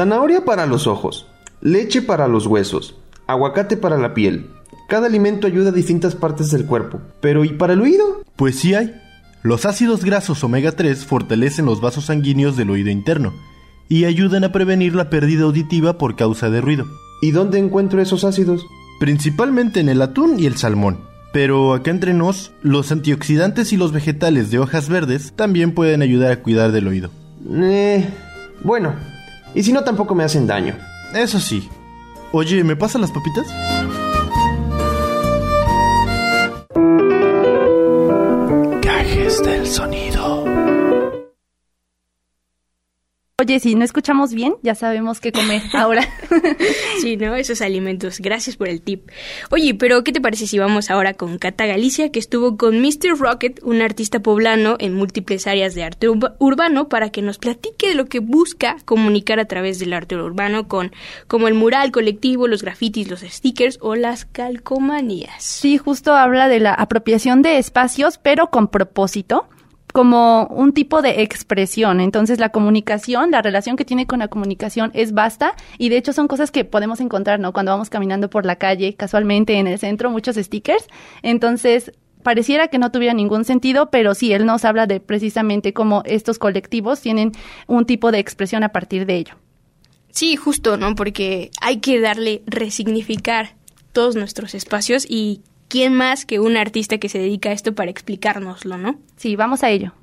[SPEAKER 15] Zanahoria para los ojos, leche para los huesos, aguacate para la piel. Cada alimento ayuda a distintas partes del cuerpo. Pero ¿y para el oído?
[SPEAKER 11] Pues sí hay. Los ácidos grasos omega 3 fortalecen los vasos sanguíneos del oído interno y ayudan a prevenir la pérdida auditiva por causa de ruido.
[SPEAKER 15] ¿Y dónde encuentro esos ácidos?
[SPEAKER 11] Principalmente en el atún y el salmón. Pero acá entre nos, los antioxidantes y los vegetales de hojas verdes también pueden ayudar a cuidar del oído.
[SPEAKER 15] Eh, bueno, y si no tampoco me hacen daño.
[SPEAKER 11] Eso sí. Oye, ¿me pasan las papitas?
[SPEAKER 9] Cajes del sonido.
[SPEAKER 3] Oye, si no escuchamos bien, ya sabemos qué comer [laughs] ahora.
[SPEAKER 4] sí, ¿no? Esos alimentos. Gracias por el tip. Oye, pero ¿qué te parece si vamos ahora con Cata Galicia, que estuvo con Mr. Rocket, un artista poblano en múltiples áreas de arte urbano, para que nos platique de lo que busca comunicar a través del arte urbano con como el mural colectivo, los grafitis, los stickers o las calcomanías?
[SPEAKER 3] Sí, justo habla de la apropiación de espacios, pero con propósito como un tipo de expresión. Entonces la comunicación, la relación que tiene con la comunicación es vasta y de hecho son cosas que podemos encontrar, ¿no? Cuando vamos caminando por la calle, casualmente en el centro, muchos stickers. Entonces pareciera que no tuviera ningún sentido, pero sí, él nos habla de precisamente cómo estos colectivos tienen un tipo de expresión a partir de ello.
[SPEAKER 4] Sí, justo, ¿no? Porque hay que darle resignificar todos nuestros espacios y ¿quién más que un artista que se dedica a esto para explicárnoslo, no?
[SPEAKER 3] Sí, vamos a ello.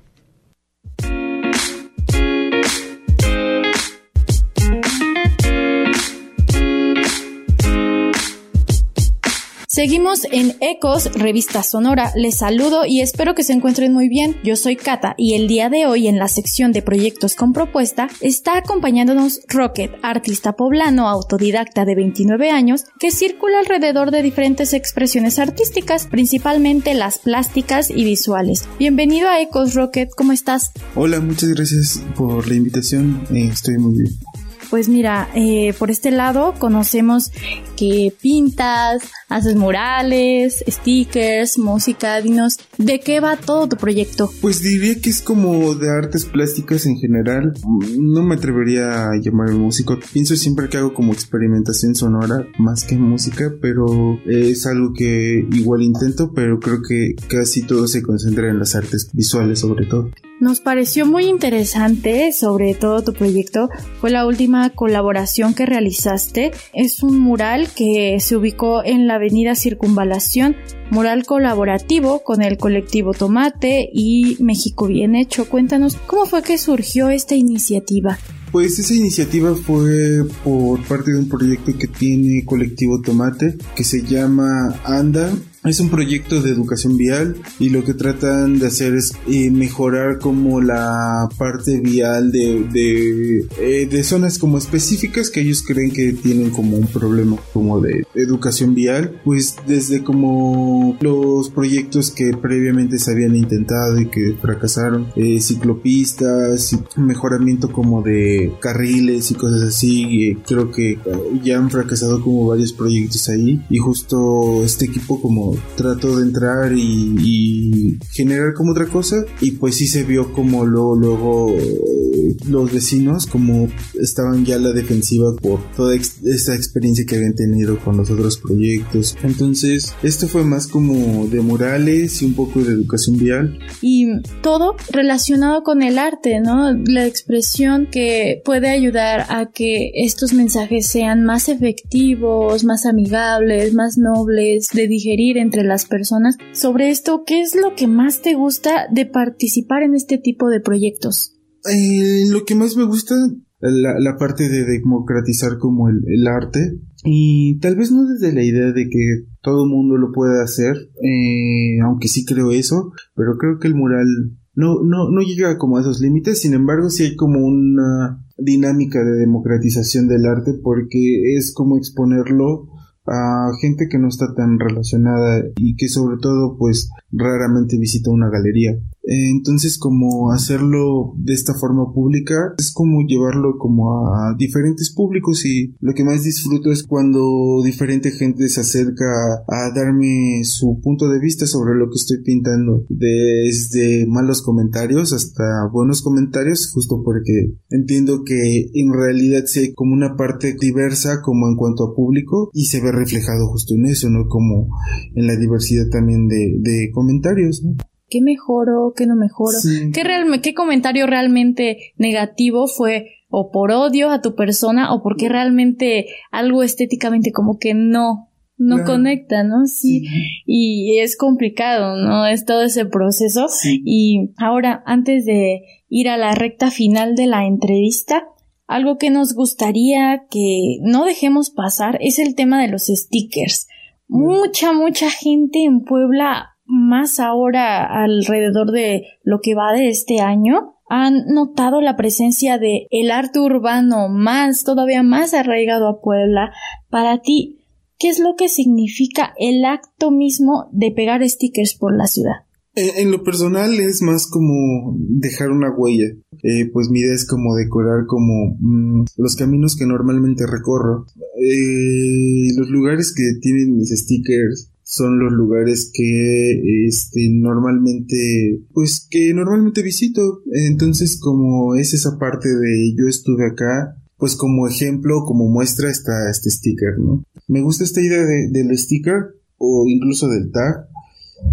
[SPEAKER 16] Seguimos en Ecos, revista sonora. Les saludo y espero que se encuentren muy bien. Yo soy Kata y el día de hoy en la sección de proyectos con propuesta está acompañándonos Rocket, artista poblano autodidacta de 29 años que circula alrededor de diferentes expresiones artísticas, principalmente las plásticas y visuales. Bienvenido a Ecos Rocket, ¿cómo estás?
[SPEAKER 17] Hola, muchas gracias por la invitación. Eh, estoy muy bien.
[SPEAKER 16] Pues mira, eh, por este lado conocemos que pintas, haces murales, stickers, música, dinos, ¿de qué va todo tu proyecto?
[SPEAKER 17] Pues diría que es como de artes plásticas en general. No me atrevería a llamarme músico. Pienso siempre que hago como experimentación sonora más que música, pero es algo que igual intento, pero creo que casi todo se concentra en las artes visuales sobre todo.
[SPEAKER 16] Nos pareció muy interesante, sobre todo tu proyecto, fue la última colaboración que realizaste. Es un mural que se ubicó en la avenida Circunvalación, mural colaborativo con el colectivo Tomate y México Bien Hecho. Cuéntanos cómo fue que surgió esta iniciativa.
[SPEAKER 17] Pues esa iniciativa fue por parte de un proyecto que tiene Colectivo Tomate que se llama Anda es un proyecto de educación vial y lo que tratan de hacer es eh, mejorar como la parte vial de, de, eh, de, zonas como específicas que ellos creen que tienen como un problema como de educación vial. Pues desde como los proyectos que previamente se habían intentado y que fracasaron, eh, ciclopistas, mejoramiento como de carriles y cosas así. creo que ya han fracasado como varios proyectos ahí y justo este equipo como trató de entrar y, generar como otra cosa y pues sí se vio como luego, luego eh, los vecinos como estaban ya a la defensiva por toda esta experiencia que habían tenido con los otros proyectos. Entonces esto fue más como de murales y un poco de educación vial.
[SPEAKER 16] Y todo relacionado con el arte no la expresión que puede ayudar a que estos mensajes sean más efectivos más amigables más nobles de digerir entre las personas. Sobre esto, ¿qué es lo que más te gusta de participar en este tipo de proyectos?
[SPEAKER 17] Eh, lo que más me gusta, la, la parte de democratizar como el, arte. Y tal vez no desde la idea de que todo mundo lo pueda hacer, eh, aunque sí creo eso, pero creo que el mural no, no, no llega como a esos límites, sin embargo sí hay como una dinámica de democratización del arte porque es como exponerlo a gente que no está tan relacionada y que sobre todo pues raramente visita una galería. Entonces como hacerlo de esta forma pública es como llevarlo como a diferentes públicos y lo que más disfruto es cuando diferente gente se acerca a darme su punto de vista sobre lo que estoy pintando desde malos comentarios hasta buenos comentarios justo porque entiendo que en realidad sí hay como una parte diversa como en cuanto a público y se ve reflejado justo en eso, ¿no? Como en la diversidad también de, comentarios.
[SPEAKER 16] ¿Qué mejoro? ¿Qué no mejoro? ¿Qué, ¿Qué comentario realmente negativo fue o por odio a tu persona o porque realmente algo estéticamente como que no no conecta, ¿no? Sí. Y es complicado, ¿no? Es todo ese proceso. Y ahora, antes de ir a la recta final de la entrevista, algo que nos gustaría que no dejemos pasar es el tema de los stickers. Mucha, mucha gente en Puebla, más ahora alrededor de lo que va de este año, han notado la presencia de el arte urbano más, todavía más arraigado a Puebla. Para ti, ¿Qué es lo que significa el acto mismo de pegar stickers por la ciudad?
[SPEAKER 17] En, lo personal es más como dejar una huella. Eh, pues mi idea es como decorar como mm, los caminos que normalmente recorro. Eh, los lugares que tienen mis stickers son los lugares que este normalmente pues que normalmente visito entonces como es esa parte de yo estuve acá pues como ejemplo, como muestra está este sticker, ¿no? Me gusta esta idea del sticker o incluso del tag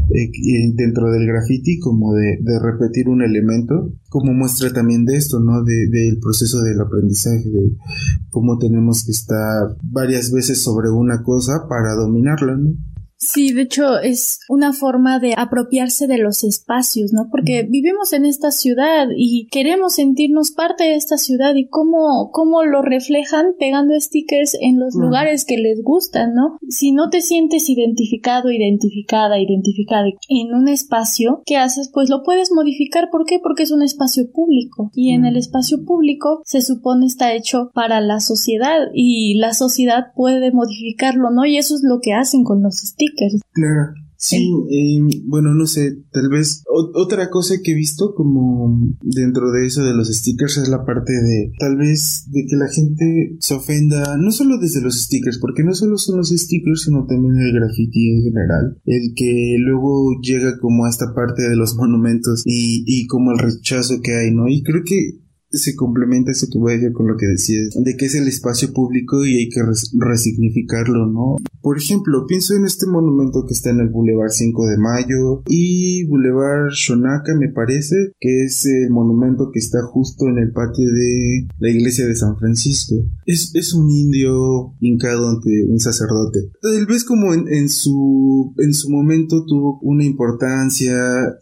[SPEAKER 17] eh, dentro del graffiti como de, repetir un elemento como muestra también de esto no de, del proceso del aprendizaje de cómo tenemos que estar varias veces sobre una cosa para dominarla ¿no?
[SPEAKER 16] Sí, de hecho es una forma de apropiarse de los espacios, ¿no? Porque vivimos en esta ciudad y queremos sentirnos parte de esta ciudad y cómo, cómo lo reflejan pegando stickers en los lugares que les gustan, ¿no? Si no te sientes identificado, identificada, identificada en un espacio, ¿qué haces? Pues lo puedes modificar. ¿Por qué? Porque es un espacio público y en el espacio público se supone está hecho para la sociedad y la sociedad puede modificarlo, ¿no? Y eso es lo que hacen con los stickers
[SPEAKER 17] Claro. Sí, eh, bueno, no sé, tal vez otra cosa que he visto como dentro de eso de los stickers es la parte de tal vez de que la gente se ofenda, no solo desde los stickers, porque no solo son los stickers, sino también el graffiti en general, el que luego llega como a esta parte de los monumentos y, y como el rechazo que hay, ¿no? Y creo que se complementa eso que voy a decir con lo que decías, de que es el espacio público y hay que resignificarlo, ¿no? Por ejemplo, pienso en este monumento que está en el Boulevard 5 de Mayo y Boulevard Shonaka, me parece, que es el monumento que está justo en el patio de la iglesia de San Francisco. Es, es un indio hincado ante un sacerdote. Tal vez como en, en, su, en su momento tuvo una importancia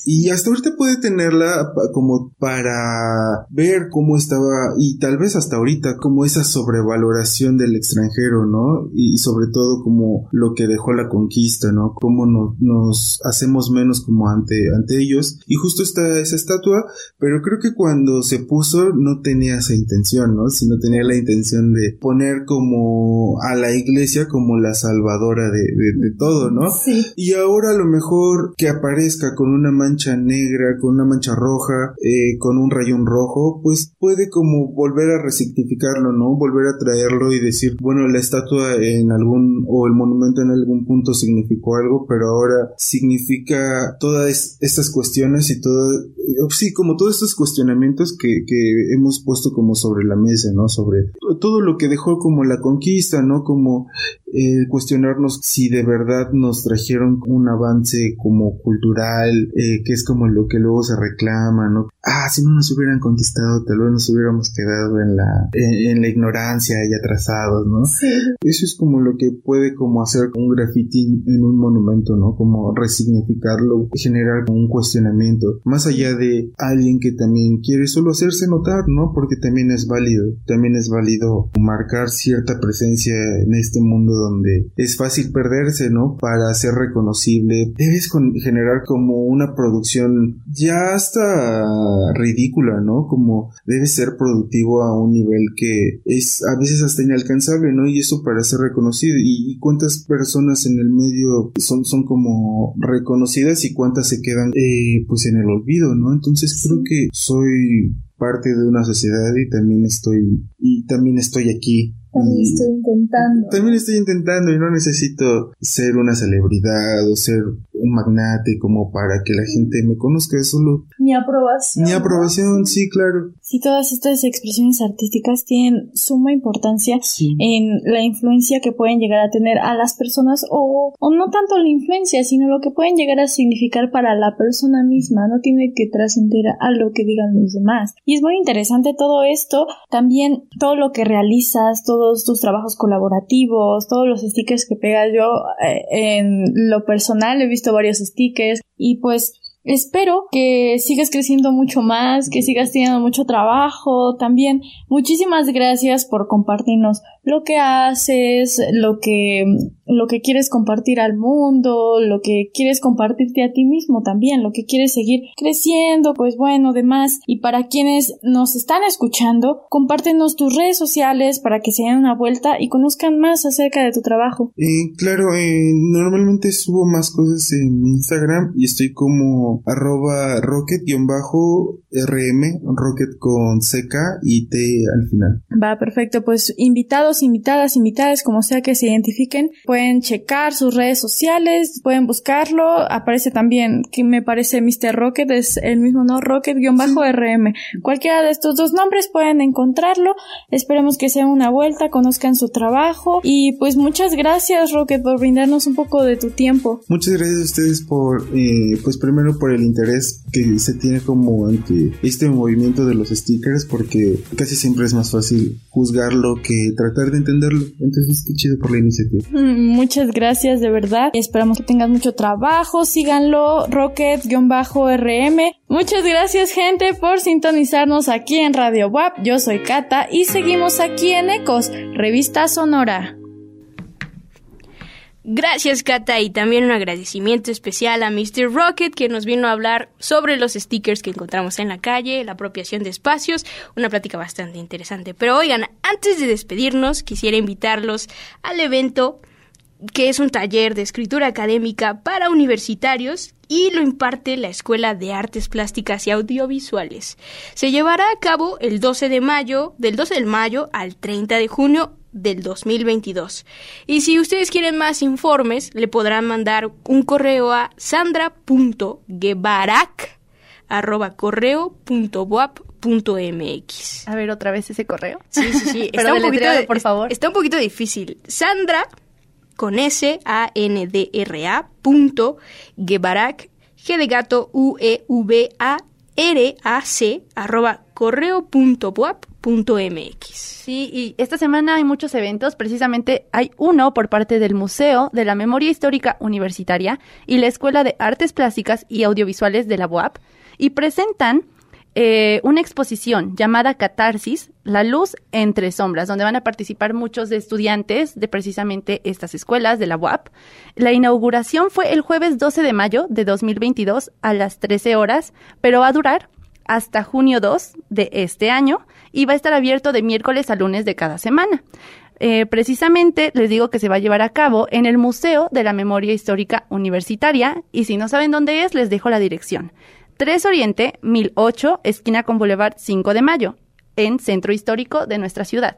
[SPEAKER 17] y hasta ahorita puede tenerla como para ver cómo estaba, y tal vez hasta ahorita, como esa sobrevaloración del extranjero, ¿no? Y sobre todo como lo que dejó la conquista, ¿no? Cómo nos hacemos menos como ante, ante ellos. Y justo está esa estatua, pero creo que cuando se puso no tenía esa intención, ¿no? Sino tenía la intención de poner como a la iglesia como la salvadora de, de, todo, ¿no?
[SPEAKER 16] Sí.
[SPEAKER 17] Y ahora a lo mejor que aparezca con una mancha negra, con una mancha roja, eh, con un rayón rojo, pues puede como volver a resignificarlo, ¿no? Volver a traerlo y decir, bueno, la estatua en algún o el monumento en algún punto significó algo, pero ahora significa todas estas cuestiones y todo, eh, sí, como todos estos cuestionamientos que, que hemos puesto como sobre la mesa, ¿no? Sobre todo lo que dejó como la conquista, ¿no? Como el cuestionarnos si de verdad nos trajeron un avance como cultural, eh, que es como lo que luego se reclama, ¿no? Ah, si no nos hubieran conquistado, tal vez nos hubiéramos quedado en la, en, la ignorancia y atrasados, ¿no?
[SPEAKER 16] Sí.
[SPEAKER 17] Eso es como lo que puede como hacer un graffiti en un monumento, ¿no? Como resignificarlo, generar un cuestionamiento, más allá de alguien que también quiere solo hacerse notar, ¿no? Porque también es válido, también es válido marcar cierta presencia en este mundo donde es fácil perderse, ¿no? Para ser reconocible, debes generar como una producción ya hasta ridícula, ¿no? Como debes ser productivo a un nivel que es a veces hasta inalcanzable, ¿no? Y eso para ser reconocido. ¿Y, cuántas personas en el medio son, son como reconocidas y cuántas se quedan eh, pues en el olvido, ¿no? Entonces creo que soy parte de una sociedad y también estoy y también estoy aquí
[SPEAKER 16] también estoy intentando.
[SPEAKER 17] También estoy intentando y no necesito ser una celebridad o ser un magnate como para que la gente me conozca, es solo
[SPEAKER 16] Mi aprobación.
[SPEAKER 17] mi aprobación, sí, claro.
[SPEAKER 16] Sí, todas estas expresiones artísticas tienen suma importancia en la influencia que pueden llegar a tener a las personas o, o no tanto la influencia, sino lo que pueden llegar a significar para la persona misma. No tiene que trascender a lo que digan los demás. Y es muy interesante todo esto. También todo lo que realizas, tus trabajos colaborativos, todos los stickers que pegas. Yo eh, en lo personal he visto varios stickers y pues Espero que sigas creciendo mucho más, que sigas teniendo mucho trabajo también. Muchísimas gracias por compartirnos lo que haces, lo que, lo que quieres compartir al mundo, lo que quieres compartirte a ti mismo también, lo que quieres seguir creciendo, pues bueno, demás. Y para quienes nos están escuchando, compártenos tus redes sociales para que se den una vuelta y conozcan más acerca de tu trabajo.
[SPEAKER 17] Eh, claro, eh, normalmente subo más cosas en Instagram y estoy como arroba rocket-rm, rocket con CK y T al final.
[SPEAKER 16] Va, perfecto. Pues invitados, invitadas, invitadas, como sea que se identifiquen, pueden checar sus redes sociales, pueden buscarlo. Aparece también, que me parece Mr. Rocket, es el mismo, ¿no? Rocket-RM. Cualquiera de estos dos nombres pueden encontrarlo. Esperemos que sea una vuelta, conozcan su trabajo. Y pues muchas gracias, Rocket, por brindarnos un poco de tu tiempo.
[SPEAKER 17] Muchas gracias a ustedes por, eh, pues primero por el interés que se tiene como ante este movimiento de los stickers, porque casi siempre es más fácil juzgarlo que tratar de entenderlo. Entonces, qué chido por la iniciativa.
[SPEAKER 16] Mm, Muchas gracias, de verdad. Esperamos que tengas mucho trabajo. Síganlo, Rocket-RM. Muchas gracias, gente, por sintonizarnos aquí en Radio WAP. Yo soy Kata y seguimos aquí en Ecos, Revista Sonora.
[SPEAKER 4] Gracias, Kata, y también un agradecimiento especial a Mr. Rocket, que nos vino a hablar sobre los stickers que encontramos en la calle, la apropiación de espacios, una plática bastante interesante. Pero oigan, antes de despedirnos, quisiera invitarlos al evento que es un taller de escritura académica para universitarios y lo imparte la Escuela de Artes Plásticas y Audiovisuales. Se llevará a cabo el 12 de mayo, del 12 de mayo al 30 de junio del 2022. Y si ustedes quieren más informes, le podrán mandar un correo a sandra.guevarac arroba correo punto buap punto mx.
[SPEAKER 3] A ver otra vez ese correo.
[SPEAKER 4] Sí, sí, sí.
[SPEAKER 3] Pero [laughs]
[SPEAKER 4] está, un poquito,
[SPEAKER 3] por favor.
[SPEAKER 4] está un poquito difícil. Sandra con S A N D R A punto Guevarac G de gato U E V A R A C arroba correo punto buap punto mx.
[SPEAKER 3] Sí, y esta semana hay muchos eventos, precisamente hay uno por parte del Museo de la Memoria Histórica Universitaria y la Escuela de Artes Plásticas y Audiovisuales de la UAP, y presentan eh, una exposición llamada Catarsis, La Luz entre Sombras, donde van a participar muchos de estudiantes de precisamente estas escuelas de la UAP. La inauguración fue el jueves 12 de mayo de 2022 a las 13 horas, pero va a durar hasta junio 2 de este año y va a estar abierto de miércoles a lunes de cada semana. Eh, precisamente les digo que se va a llevar a cabo en el Museo de la Memoria Histórica Universitaria y si no saben dónde es, les dejo la dirección. 3 Oriente, 1008, esquina con Boulevard 5 de Mayo, en Centro Histórico de nuestra ciudad.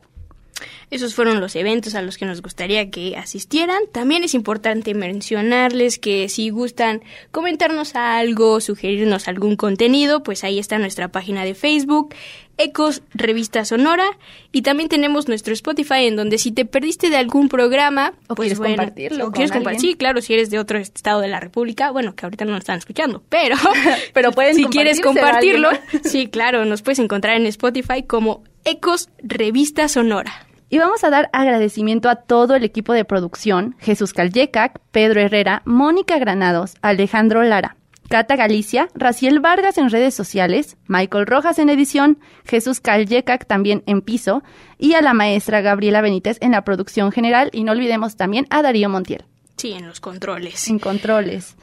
[SPEAKER 4] Esos fueron los eventos a los que nos gustaría que asistieran. También es importante mencionarles que si gustan comentarnos algo, sugerirnos algún contenido, pues ahí está nuestra página de Facebook, Ecos Revista Sonora, y también tenemos nuestro Spotify en donde si te perdiste de algún programa,
[SPEAKER 3] O
[SPEAKER 4] pues
[SPEAKER 3] quieres
[SPEAKER 4] bueno,
[SPEAKER 3] compartirlo
[SPEAKER 4] o quieres
[SPEAKER 3] con
[SPEAKER 4] compartir,
[SPEAKER 3] alguien.
[SPEAKER 4] sí, claro, si eres de otro estado de la República, bueno, que ahorita no nos están escuchando, pero [laughs]
[SPEAKER 3] Pero pueden
[SPEAKER 4] si quieres compartirlo,
[SPEAKER 3] alguien.
[SPEAKER 4] sí, claro, nos puedes encontrar en Spotify como Ecos Revista Sonora.
[SPEAKER 3] Y vamos a dar agradecimiento a todo el equipo de producción, Jesús Callecac, Pedro Herrera, Mónica Granados, Alejandro Lara, Cata Galicia, Raciel Vargas en redes sociales, Michael Rojas en edición, Jesús Callecac también en piso, y a la maestra Gabriela Benítez en la producción general, y no olvidemos también a Darío Montiel.
[SPEAKER 4] Sí, en los controles.
[SPEAKER 3] En controles.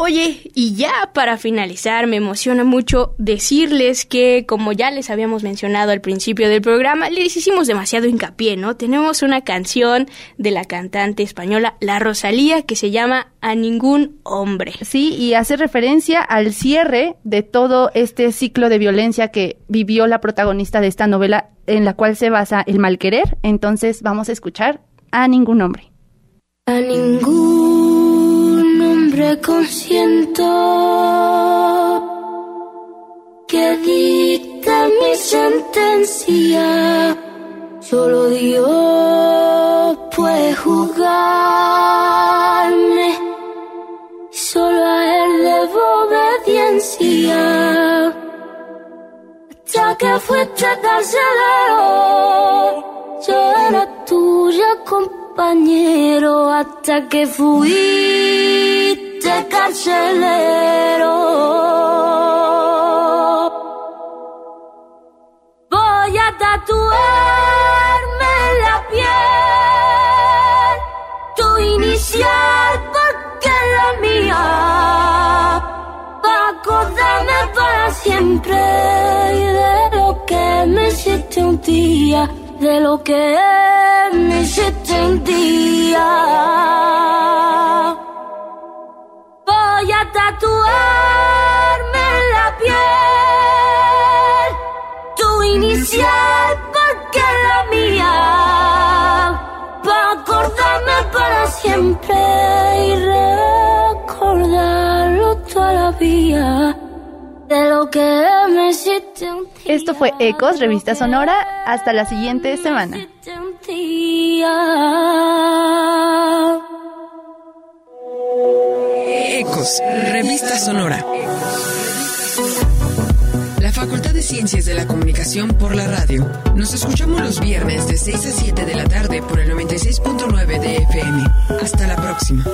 [SPEAKER 4] Oye, y ya para finalizar, me emociona mucho decirles que, como ya les habíamos mencionado al principio del programa, les hicimos demasiado hincapié, ¿no? Tenemos una canción de la cantante española La Rosalía que se llama A ningún hombre.
[SPEAKER 3] Sí, y hace referencia al cierre de todo este ciclo de violencia que vivió la protagonista de esta novela en la cual se basa el mal querer. Entonces vamos a escuchar a ningún hombre.
[SPEAKER 8] A ningún hombre siempre que dicta mi sentencia. Solo Dios puede juzgarme, solo a Él debo obediencia. Hasta que fuiste carcelero, yo era tuya compañero, hasta que fuiste carcelero. Voy a tatuarme en la piel tu inicial porque la mía. Acordarme para siempre y de lo que me hiciste un día, de lo que me hiciste un día. Voy a tatuarme en la piel tu inicial porque es la mía. Para acordarme para siempre y recordarlo toda la vida. De lo que me hiciste un
[SPEAKER 3] Esto fue Ecos, revista sonora. Hasta la siguiente semana.
[SPEAKER 10] Ecos, revista sonora. La Facultad de Ciencias de la Comunicación por la radio. Nos escuchamos los viernes de 6 a 7 de la tarde por el 96.9 de FM. Hasta la próxima.